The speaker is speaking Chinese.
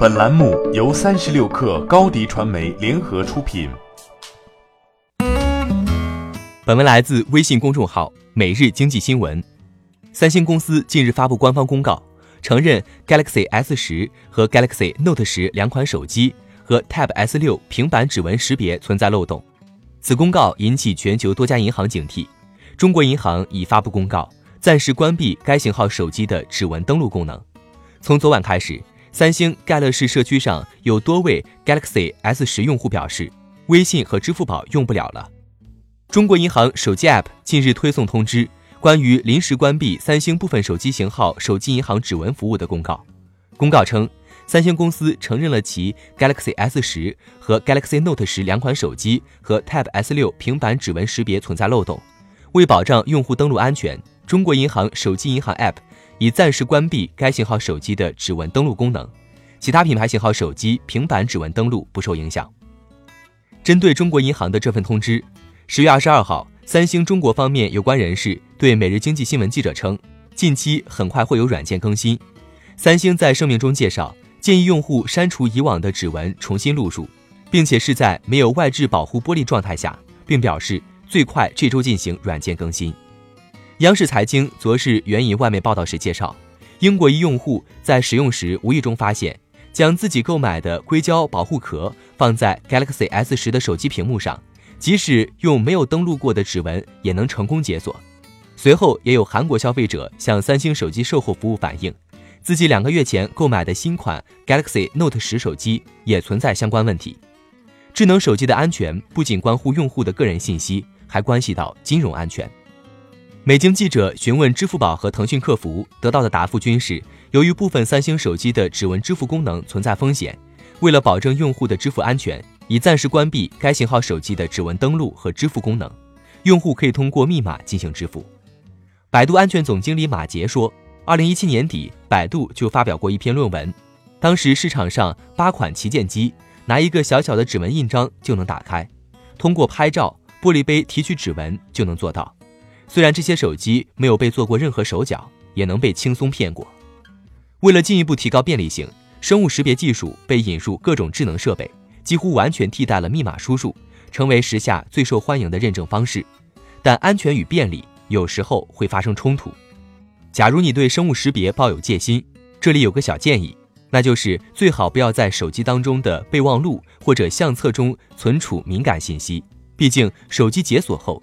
本栏目由三十六氪高低传媒联合出品。本文来自微信公众号《每日经济新闻》。三星公司近日发布官方公告，承认 Galaxy S 十和 Galaxy Note 十两款手机和 Tab S 六平板指纹识别存在漏洞。此公告引起全球多家银行警惕。中国银行已发布公告，暂时关闭该型号手机的指纹登录功能。从昨晚开始，三星盖乐士社区上有多位 Galaxy S 十用户表示，微信和支付宝用不了了。中国银行手机 App 近日推送通知，关于临时关闭三星部分手机型号手机银行指纹服务的公告。公告称，三星公司承认了其 Galaxy S 十和 Galaxy Note 十两款手机和 Tab S 六平板指纹识别存在漏洞。为保障用户登录安全，中国银行手机银行 App 已暂时关闭该型号手机的指纹登录功能，其他品牌型号手机平板指纹登录不受影响。针对中国银行的这份通知，十月二十二号，三星中国方面有关人士对每日经济新闻记者称，近期很快会有软件更新。三星在声明中介绍，建议用户删除以往的指纹，重新录入，并且是在没有外置保护玻璃状态下，并表示。最快这周进行软件更新。央视财经昨日援引外媒报道时介绍，英国一用户在使用时无意中发现，将自己购买的硅胶保护壳放在 Galaxy S 十的手机屏幕上，即使用没有登录过的指纹也能成功解锁。随后，也有韩国消费者向三星手机售后服务反映，自己两个月前购买的新款 Galaxy Note 十手机也存在相关问题。智能手机的安全不仅关乎用户的个人信息。还关系到金融安全。美经记者询问支付宝和腾讯客服，得到的答复均是：由于部分三星手机的指纹支付功能存在风险，为了保证用户的支付安全，已暂时关闭该型号手机的指纹登录和支付功能。用户可以通过密码进行支付。百度安全总经理马杰说：“二零一七年底，百度就发表过一篇论文，当时市场上八款旗舰机拿一个小小的指纹印章就能打开，通过拍照。”玻璃杯提取指纹就能做到，虽然这些手机没有被做过任何手脚，也能被轻松骗过。为了进一步提高便利性，生物识别技术被引入各种智能设备，几乎完全替代了密码输入，成为时下最受欢迎的认证方式。但安全与便利有时候会发生冲突。假如你对生物识别抱有戒心，这里有个小建议，那就是最好不要在手机当中的备忘录或者相册中存储敏感信息。毕竟，手机解锁后